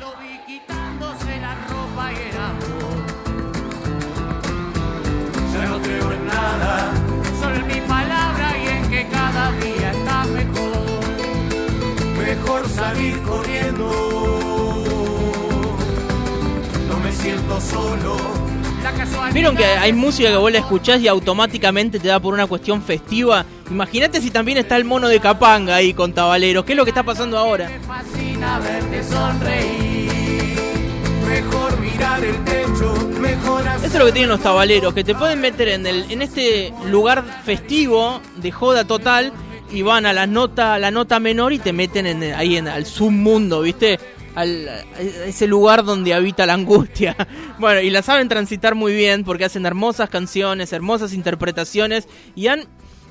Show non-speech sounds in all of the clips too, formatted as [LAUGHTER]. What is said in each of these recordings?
Lo vi quitándose la ropa y el amor. Ya no creo en nada, solo en mi palabra y en que cada día está mejor. Mejor salir corriendo. No me siento solo. Vieron que hay música que vos la escuchás y automáticamente te da por una cuestión festiva. Imagínate si también está el mono de Capanga ahí con Tabaleros. ¿Qué es lo que está pasando ahora? Fascina verte sonreír. Mejor mirar el techo, Eso es lo que tienen los tabaleros, que te pueden meter en, el, en este lugar festivo de joda total y van a la nota, la nota menor y te meten en, ahí en al submundo, ¿viste? Al, a ese lugar donde habita la angustia. [LAUGHS] Bueno, y la saben transitar muy bien porque hacen hermosas canciones, hermosas interpretaciones y han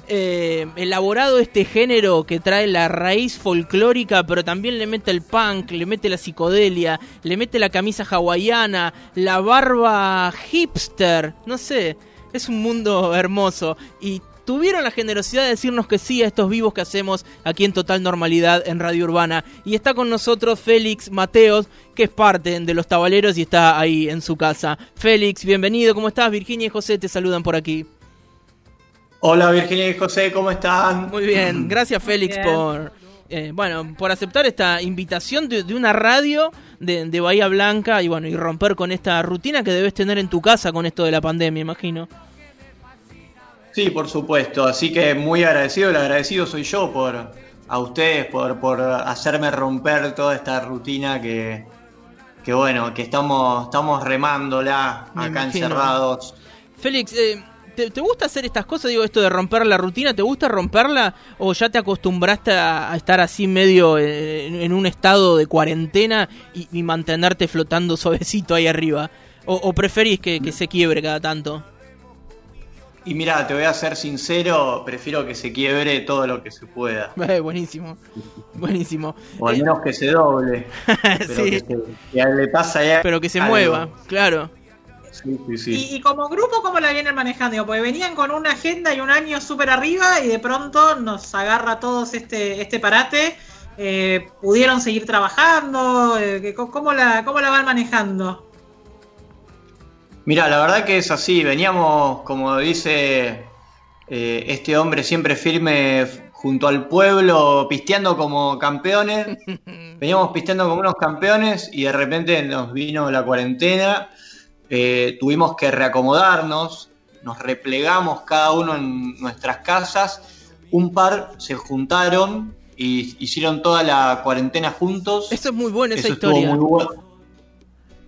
eh, elaborado este género que trae la raíz folclórica, pero también le mete el punk, le mete la psicodelia, le mete la camisa hawaiana, la barba hipster, no sé, es un mundo hermoso y tuvieron la generosidad de decirnos que sí a estos vivos que hacemos aquí en total normalidad en Radio Urbana. Y está con nosotros Félix Mateos, que es parte de los tabaleros y está ahí en su casa. Félix, bienvenido, ¿cómo estás? Virginia y José te saludan por aquí. Hola Virginia y José, ¿cómo están? Muy bien, [CLEARS THROAT] gracias Félix Bien. por eh, bueno por aceptar esta invitación de, de una radio de, de Bahía Blanca y bueno y romper con esta rutina que debes tener en tu casa con esto de la pandemia, imagino. Sí, por supuesto, así que muy agradecido, el agradecido soy yo por a ustedes por, por hacerme romper toda esta rutina que, que bueno, que estamos, estamos remándola Me acá imagino. encerrados. Félix, eh, ¿te, te gusta hacer estas cosas? Digo, esto de romper la rutina, ¿te gusta romperla? ¿O ya te acostumbraste a, a estar así medio eh, en, en un estado de cuarentena y, y mantenerte flotando [LAUGHS] suavecito ahí arriba? ¿O, o preferís que, que se quiebre cada tanto? Y mira, te voy a ser sincero, prefiero que se quiebre todo lo que se pueda. [LAUGHS] Eh, buenísimo, buenísimo. O al Eh, menos que se doble. [LAUGHS] Pero Sí. que, se- que le pasa ya pero que se algo. mueva, claro. Sí, sí, sí. Y, y como grupo, ¿cómo la vienen manejando? Porque venían con una agenda y un año súper arriba y de pronto nos agarra a todos este, este parate. Eh, ¿Pudieron seguir trabajando? Eh, ¿cómo, la, ¿Cómo la van manejando? Mira, la verdad que es así, veníamos, como dice eh, este hombre siempre firme junto al pueblo, pisteando como campeones, [LAUGHS] veníamos pisteando como unos campeones y de repente nos vino la cuarentena, eh, tuvimos que reacomodarnos, nos replegamos cada uno en nuestras casas, un par se juntaron y hicieron toda la cuarentena juntos. Eso es muy bueno, esa Eso estuvo historia. muy bueno.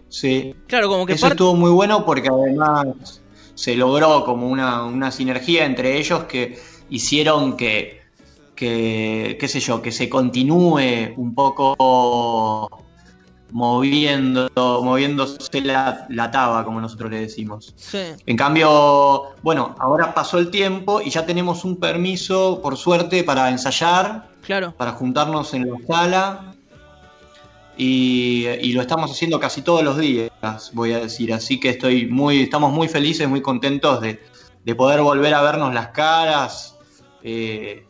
Sí, Claro, como que eso estuvo muy bueno porque además se logró como una, una sinergia entre ellos que hicieron que, que, qué sé yo, que se continúe un poco moviendo, moviéndose la, la taba, como nosotros le decimos. Sí. En cambio, bueno, ahora pasó el tiempo y ya tenemos un permiso, por suerte, para ensayar, Claro. para juntarnos en la sala. Y, y lo estamos haciendo casi todos los días, voy a decir. Así que estoy muy, estamos muy felices, muy contentos de, de poder volver a vernos las caras. eh,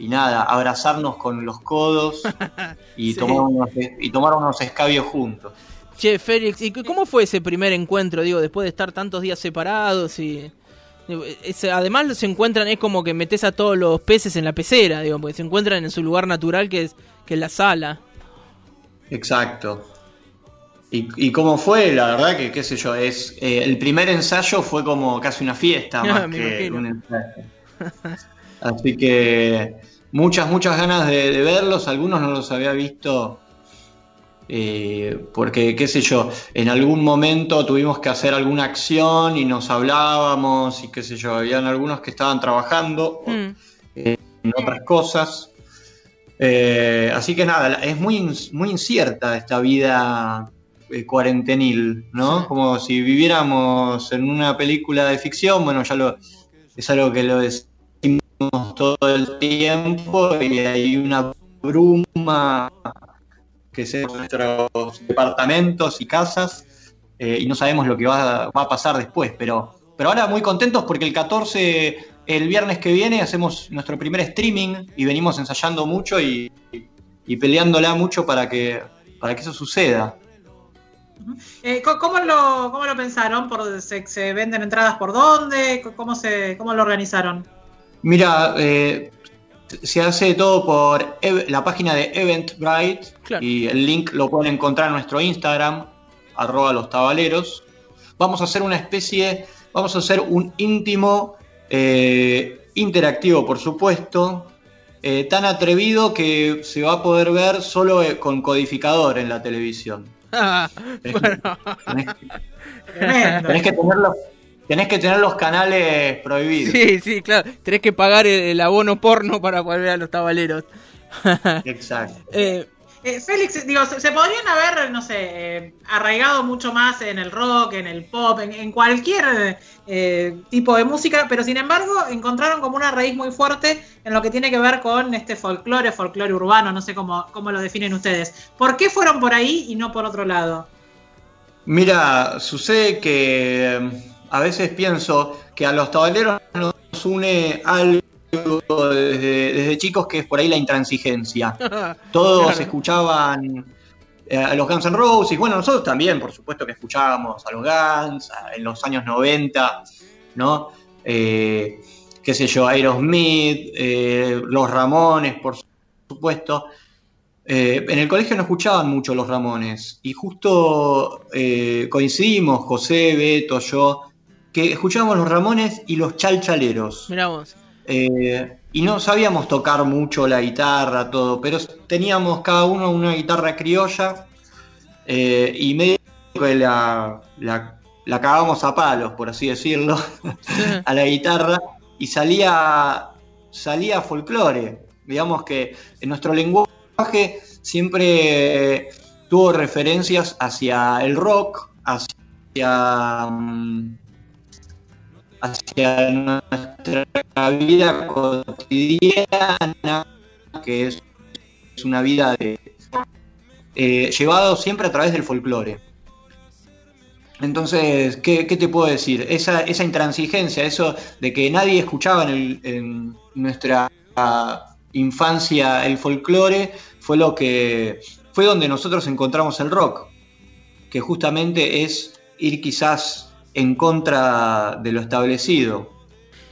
y nada, abrazarnos con los codos [LAUGHS] y, Sí. tomar unos, y tomar unos escabios juntos. Che, Félix, ¿y cómo fue ese primer encuentro, digo, después de estar tantos días separados y... además se encuentran, es como que metes a todos los peces en la pecera, digo, porque se encuentran en su lugar natural que es, que es la sala. Exacto. ¿Y, y cómo fue? La verdad que, qué sé yo, es eh, el primer ensayo fue como casi una fiesta [LAUGHS] Ah, más que un ensayo. [LAUGHS] Así que muchas, muchas ganas de, de verlos. Algunos no los había visto eh, porque, qué sé yo, en algún momento tuvimos que hacer alguna acción y nos hablábamos y qué sé yo, habían algunos que estaban trabajando Mm. en otras cosas. Eh, así que nada, es muy, muy incierta esta vida eh, cuarentenil, ¿no? Sí. Como si viviéramos en una película de ficción, bueno, ya lo es algo que lo todo el tiempo y hay una bruma que se nuestros departamentos y casas eh, y no sabemos lo que va, va a pasar después, pero, pero ahora muy contentos porque el 14, el viernes que viene, hacemos nuestro primer streaming y venimos ensayando mucho y, y peleándola mucho para que, para que eso suceda. Eh, ¿cómo, lo, ¿Cómo lo pensaron? ¿Por, se, se venden entradas por dónde? ¿Cómo, se, cómo lo organizaron? Mira, eh, se hace todo por la página de Eventbrite Claro. y el link lo pueden encontrar en nuestro Instagram, arroba los tabaleros. Vamos a hacer una especie, vamos a hacer un íntimo eh, interactivo, por supuesto, eh, tan atrevido que se va a poder ver solo eh, con codificador en la televisión. [LAUGHS] Ah, bueno, Tenés, Tremendo. tenés que tener los, tenés que tener los canales prohibidos. sí, sí, claro. Tenés que pagar el, el abono porno para poder ver a los tabaleros. [LAUGHS] Exacto. Eh, Eh, Félix, digo, se, se podrían haber, no sé, eh, arraigado mucho más en el rock, en el pop, en, en cualquier eh, tipo de música, pero sin embargo encontraron como una raíz muy fuerte en lo que tiene que ver con este folclore, folclore urbano, no sé cómo, cómo lo definen ustedes. ¿Por qué fueron por ahí y no por otro lado? Mira, sucede que eh, a veces pienso que a los tabaleros nos une algo desde, desde chicos que es por ahí la intransigencia. [LAUGHS] Todos Claro. escuchaban eh, a los Guns N' Roses, bueno, nosotros también, por supuesto que escuchábamos a los Guns a- en los años 90, ¿no? Eh, qué sé yo, Aerosmith, eh, los Ramones, por supuesto. Eh, en el colegio no escuchaban mucho los Ramones y justo coincidimos, José, Beto, yo, que escuchábamos los Ramones y los Chalchaleros. mirá vos. Eh, y no sabíamos tocar mucho la guitarra, todo, pero teníamos cada uno una guitarra criolla eh, y medio que la, la, la cagábamos a palos, por así decirlo, [LAUGHS] a la guitarra y salía, salía folclore. Digamos que en nuestro lenguaje siempre eh, tuvo referencias hacia el rock, hacia... mm, hacia nuestra vida cotidiana, que es, una vida de, eh, llevado siempre a través del folclore. Entonces, ¿qué, te puedo decir? Esa, intransigencia, eso de que nadie escuchaba en, en nuestra ah, infancia el folclore, fue lo que fue donde nosotros encontramos el rock, que justamente es ir quizás en contra de lo establecido.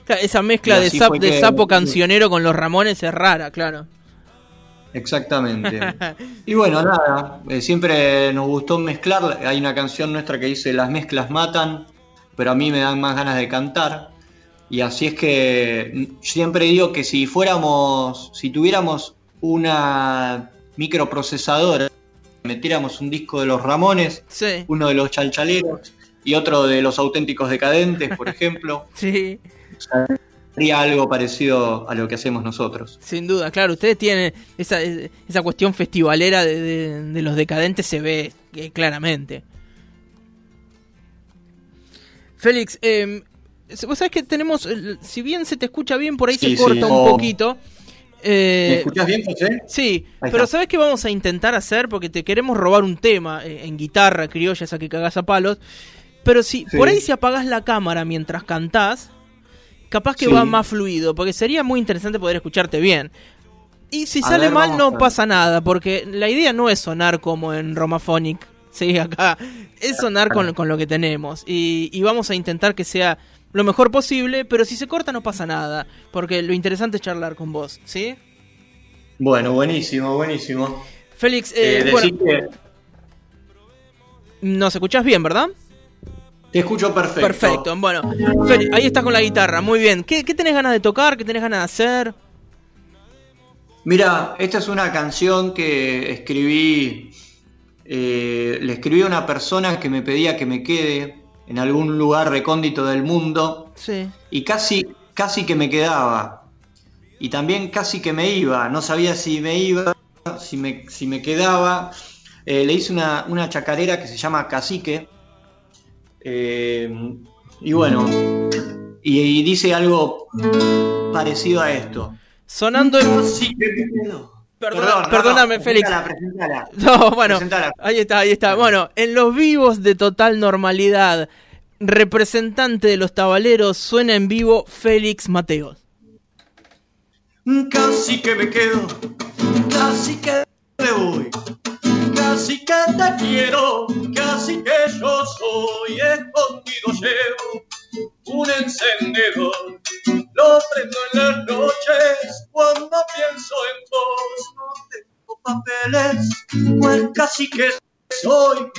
Claro, esa mezcla de, sap- de que- sapo cancionero con los Ramones es rara, claro. Exactamente. [LAUGHS] Y bueno, nada, eh, siempre nos gustó mezclar. Hay una canción nuestra que dice Las mezclas matan, pero a mí me dan más ganas de cantar. Y así es que mm, siempre digo que si fuéramos, si tuviéramos una microprocesadora, metiéramos un disco de los Ramones, Sí, uno de los Chalchaleros y otro de los auténticos decadentes, por ejemplo, [LAUGHS] sí, sería algo parecido a lo que hacemos nosotros. sin duda, claro. Ustedes tienen esa, esa cuestión festivalera de, de- de los decadentes, se ve eh, claramente. Félix, eh, vos sabés que tenemos, si bien se te escucha bien, por ahí Sí, se sí. corta un Oh. poquito. Eh, ¿Me escuchás bien, José? Sí, pero. ¿sabes qué vamos a intentar hacer? Porque te queremos robar un tema eh, en guitarra criolla, esa que cagás a palos. Pero si Sí. por ahí si apagás la cámara mientras cantás, capaz que Sí. va más fluido, porque sería muy interesante poder escucharte bien. Y si A sale ver, mal no pasa nada, porque la idea no es sonar como en Romaphonic, [LAUGHS] sí, acá, es sonar con, con lo que tenemos. Y, y vamos a intentar que sea lo mejor posible, pero si se corta no pasa nada, porque lo interesante es charlar con vos, ¿sí? Bueno, buenísimo, buenísimo. Félix, eh, Eh, bueno, nos escuchás bien, ¿verdad? Te escucho perfecto. Perfecto, bueno, ahí estás con la guitarra, muy bien. ¿Qué, qué tenés ganas de tocar? ¿Qué tenés ganas de hacer? Mira, esta es una canción que escribí, eh, le escribí a una persona que me pedía que me quede en algún lugar recóndito del mundo Sí. y casi, casi que me quedaba. Y también casi que me iba, no sabía si me iba, si me, si me quedaba. Eh, le hice una, una chacarera que se llama Cacique. Eh, y bueno, y, y dice algo parecido a esto. Sonando en... Quedo. Perdona- Perdón, no, perdóname, no, Félix. presentala, presentala. [LAUGHS] No, bueno, Presentala. ahí está, ahí está. Bueno, en los vivos de total normalidad, representante de los tabaleros, suena en vivo Félix Mateos. Casi que me quedo, casi que me voy, casi que te quiero, casi que yo soy, escondido llevo un encendedor. Lo prendo en las noches cuando pienso en vos. No tengo papeles, pues casi que soy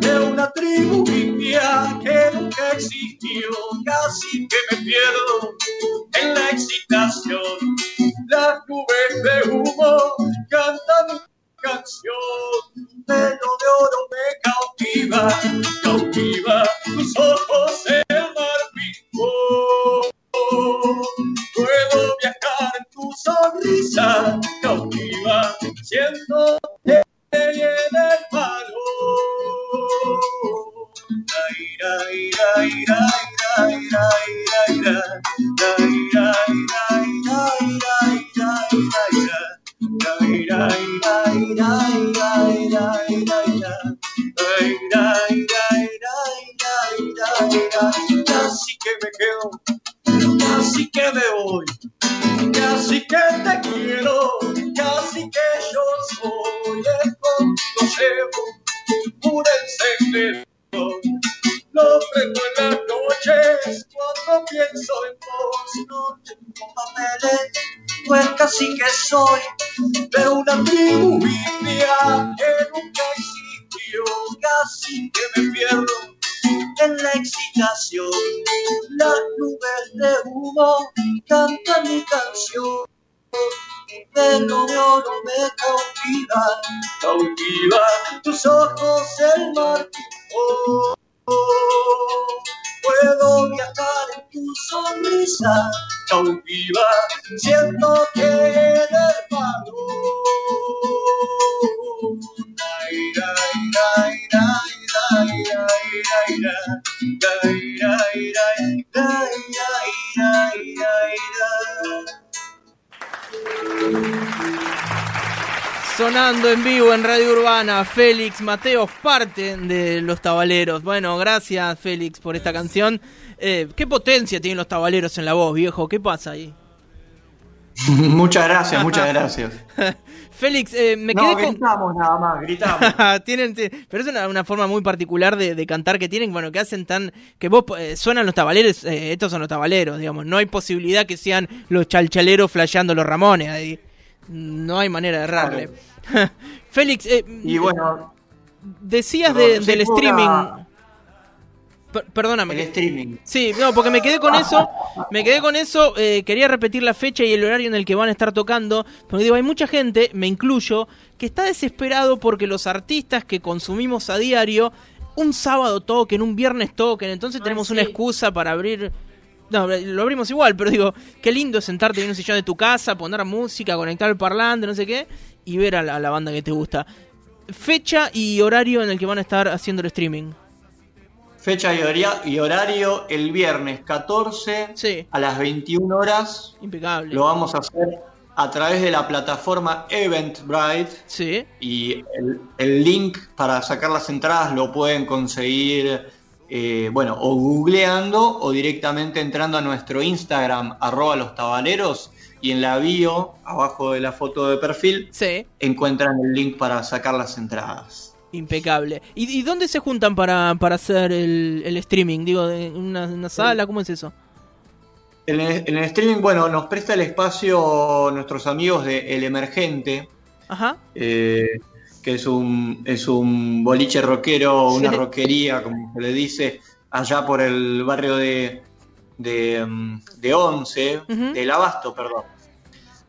de una tribu india que nunca existió. Casi que me pierdo en la excitación. Las nubes de humo love. Casi que me voy, casi que te quiero, casi que yo soy el contigo llevo un encendedor. Lo prendo en las noches cuando pienso en vos. No tengo papeles, pues casi que soy de una tribu india que nunca existió. Casi que me pierdo en la excitación. Las nubes de humo cantan mi canción. Mi pelo de oro me cautiva, cautiva tus ojos el martín. Oh, puedo viajar en tu sonrisa, cautiva, siento que en el Sonando en vivo en Radio Urbana, Félix Mateos, parte de Los Tabaleros. Bueno, gracias Félix por esta canción. Eh, ¿Qué potencia tienen los tabaleros en la voz, viejo? ¿Qué pasa ahí? [LAUGHS] Muchas gracias, muchas gracias. [LAUGHS] Félix, eh, me No, quedé con... gritamos nada más, gritamos. [LAUGHS] tienen, ti- pero es una, una forma muy particular de, de cantar que tienen, bueno, que hacen tan, que vos eh, suenan los tabaleros, eh, estos son los tabaleros, digamos, no hay posibilidad que sean los chalchaleros flasheando los Ramones ahí, no hay manera de errarle. Félix, eh, Y bueno, decías de- del streaming, una- Per- perdóname, el que- streaming. Sí, no, porque me quedé con eso, me quedé con eso, eh, quería repetir la fecha y el horario en el que van a estar tocando, porque digo, hay mucha gente, me incluyo, que está desesperado porque los artistas que consumimos a diario, un sábado toquen, un viernes toquen, entonces Ay, tenemos sí. una excusa para abrir... No, lo abrimos igual, pero digo, qué lindo es sentarte en un sillón de tu casa, poner música, conectar el parlante, no sé qué, y ver a la, a la banda que te gusta. Fecha y horario en el que van a estar haciendo el streaming. Fecha y, horario el viernes 14 Sí, a las 21 horas. impecable. Lo vamos a hacer a través de la plataforma Eventbrite Sí, y el, el link para sacar las entradas lo pueden conseguir, eh, bueno, o googleando o directamente entrando a nuestro Instagram, arroba los tabaleros, y en la bio, abajo de la foto de perfil, sí. encuentran el link para sacar las entradas. Impecable. ¿Y, y dónde se juntan para, para hacer el, el streaming? Digo, ¿en una, una sala? ¿Cómo es eso? En el, en el streaming, bueno, nos presta el espacio nuestros amigos de El Emergente, Ajá. eh, que es un, es un boliche rockero, una Sí. rockería, como se le dice, allá por el barrio de, de, mm, de Once, Ujú. del Abasto, perdón.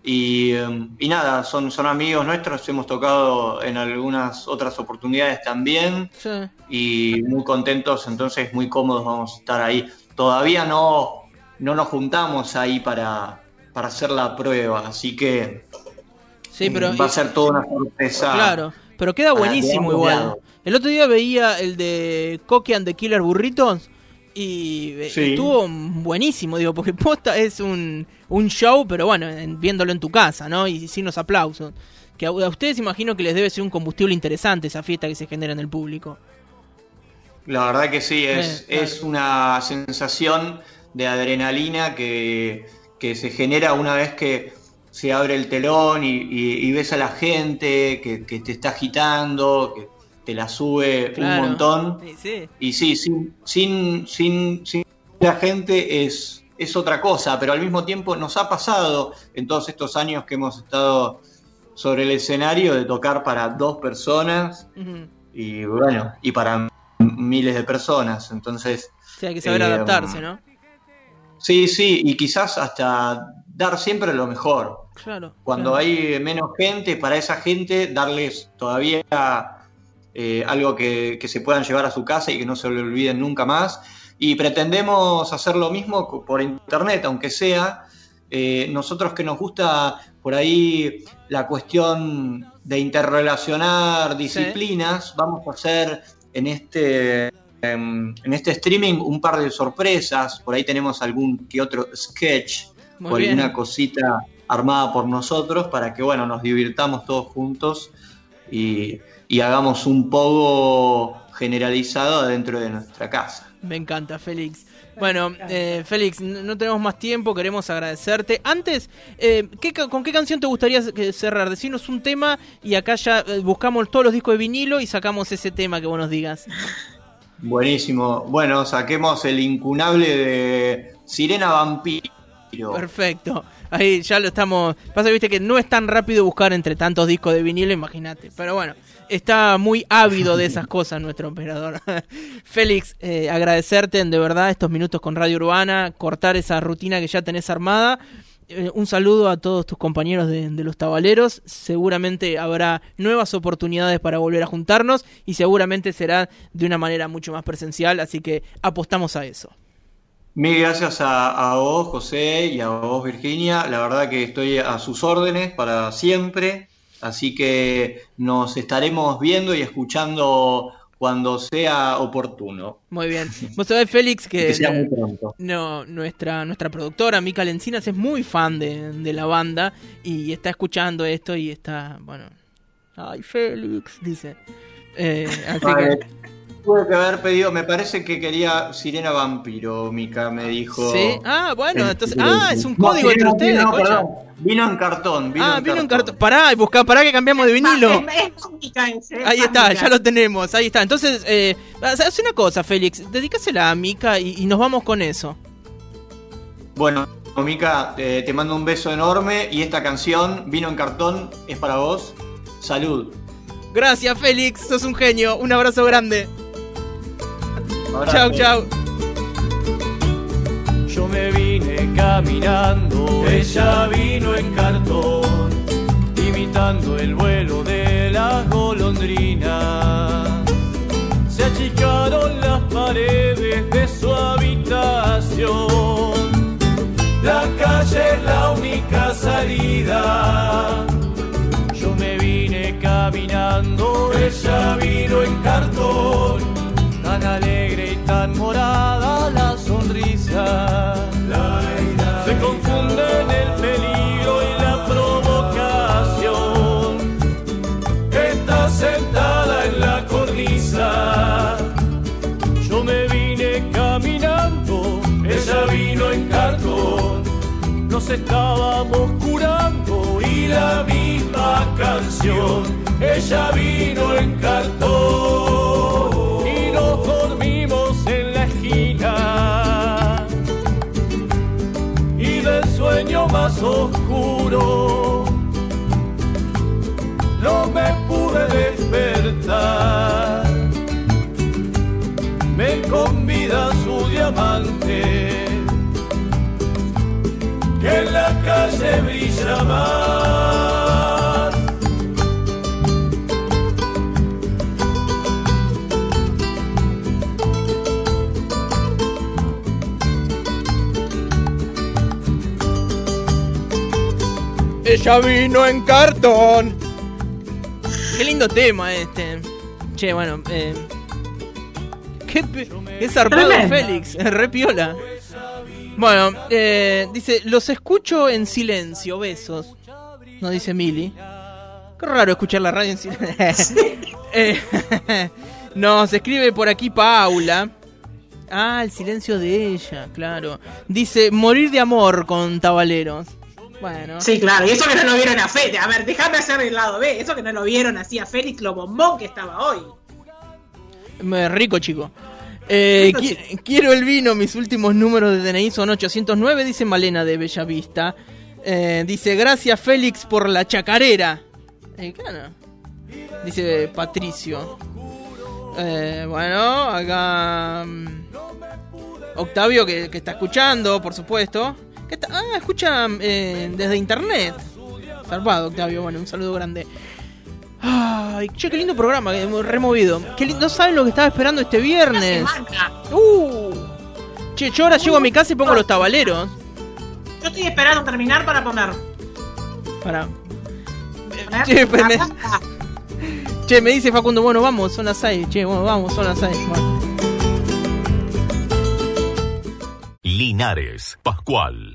Y, mm, y nada, son, son amigos nuestros, hemos tocado en algunas otras oportunidades también Sí. y muy contentos, entonces muy cómodos vamos a estar ahí. Todavía no, no nos juntamos ahí para, para hacer la prueba, así que Sí, pero. eh, va a ser toda una sorpresa. Claro, pero queda buenísimo igual. El otro día veía el de Coqui and the Killer Burritos y eh, Sí. estuvo buenísimo, digo, porque [LAUGHS] posta es un, un show, pero bueno, en- viéndolo en tu casa, ¿no? Y sin los aplausos. Que a, a ustedes imagino que les debe ser un combustible interesante esa fiesta que se genera en el público. La verdad que sí, es, Eh, claro. es una sensación de adrenalina que, que se genera una vez que se abre el telón y, y- y ves a la gente que, que te está agitando, que, te la sube Claro. un montón. Sí, sí. Y sí, sin, sin, sin, sin la gente es, es otra cosa, pero al mismo tiempo nos ha pasado en todos estos años que hemos estado sobre el escenario de tocar para dos personas y bueno, y para miles de personas. Entonces, Sí, hay que saber Eh, adaptarse, ¿no? sí, sí, y quizás hasta dar siempre lo mejor. Claro. Cuando claro. hay menos gente, para esa gente darles todavía eh, algo que, que se puedan llevar a su casa y que no se lo olviden nunca más. Y pretendemos hacer lo mismo por internet, aunque sea. Eh, nosotros que nos gusta por ahí la cuestión de interrelacionar disciplinas, vamos a hacer en este, em, en este streaming un par de sorpresas. Por ahí tenemos algún que otro sketch Muy o bien. alguna cosita armada por nosotros para que bueno nos divirtamos todos juntos y, y hagamos un poco generalizado dentro de nuestra casa. Me encanta, Félix. Bueno, eh, Félix, no tenemos más tiempo, queremos agradecerte. Antes, eh, ¿qué ¿con qué canción te gustaría cerrar? Decinos un tema y acá ya eh, buscamos todos los discos de vinilo y sacamos ese tema que vos nos digas. Buenísimo. Bueno, saquemos el incunable de Sirena Vampiro. Perfecto. Ahí ya lo estamos. Pasa, viste que no es tan rápido buscar entre tantos discos de vinilo, imagínate. Pero bueno, está muy ávido de esas cosas nuestro operador. [LAUGHS] Félix, eh, agradecerte de verdad estos minutos con Radio Urbana, cortar esa rutina que ya tenés armada. Eh, un saludo a todos tus compañeros de, de los tabaleros. Seguramente habrá nuevas oportunidades para volver a juntarnos y seguramente será de una manera mucho más presencial, así que apostamos a eso. Mil gracias a, a vos, José, y a vos, Virginia. La verdad que estoy a sus órdenes para siempre. Así que nos estaremos viendo y escuchando cuando sea oportuno. Muy bien. Vos sabés, Félix, que, Que sea muy pronto. no, nuestra, nuestra productora, Mica Lencinas, es muy fan de, de la banda y está escuchando esto y está, bueno. Ay, Félix, dice. Eh, así Vale. que. Tuve que haber pedido, me parece que quería Sirena Vampiro, Mica me dijo. ¿Sí? Ah, bueno, entonces. Ah, es un no, código entre Sirena ustedes, no, perdón. Vino en cartón. Vino Ah, en vino en cartón. Pará, buscá, pará que cambiamos de vinilo. Es, es mágica ese, es Ahí está, ya lo tenemos, ahí está. Entonces, eh, haz una cosa, Félix, dedícasela a Mica y, y nos vamos con eso. Bueno, Mica, eh, te mando un beso enorme y esta canción, Vino en cartón, es para vos. Salud. Gracias, Félix, sos un genio. Un abrazo grande. Abrazo. Chau, chau. Yo me vine caminando, ella vino en cartón, imitando el vuelo de las golondrinas. Se achicaron las paredes de su habitación. La calle es la única salida. Yo me vine caminando, ella vino en cartón, tan alegre y tan morada la sonrisa. Se confunden el peligro y la provocación. Está sentada en la cornisa. Yo me vine caminando, ella vino en cartón. Nos estábamos curando y la misma canción. Ella vino en cartón oscuro no me pude despertar. Me convida su diamante que en la calle brilla más. Ella vino en cartón. Qué lindo tema este. Che, bueno, eh. Qué, qué zarpado. Félix, [LAUGHS] re piola. Bueno, eh, dice, los escucho en silencio, besos. Nos dice Mili. Qué raro escuchar la radio en silencio. [LAUGHS] Eh, [LAUGHS] nos escribe por aquí Paula. Ah, el silencio de ella, claro. Dice, morir de amor con tabaleros. Bueno. Sí, claro, y eso que no lo vieron a Félix. A ver, déjame hacer el lado B. Eso que no lo vieron así a Félix, lo bombón que estaba hoy. Rico chico. Eh, Rico qui- quiero el vino, mis últimos números de DNI son 809, dice Malena de Bellavista. Eh, dice, gracias Félix por la chacarera. Eh, claro. Dice Patricio. Eh, bueno, acá... mm, Octavio que, que está escuchando, por supuesto. Ah, escucha eh, desde internet. Zarpado, Octavio. Bueno, un saludo grande. Ay, che, qué lindo programa, removido. Qué lindo, no saben lo que estaba esperando este viernes. Uh. Che, yo ahora llego a mi casa y pongo los tabaleros. Yo estoy esperando terminar para poner. Para. Che, pues me-. Che, me dice Facundo, bueno, vamos, son las 6. Che, bueno, vamos, son las 6. Linares, Pascual,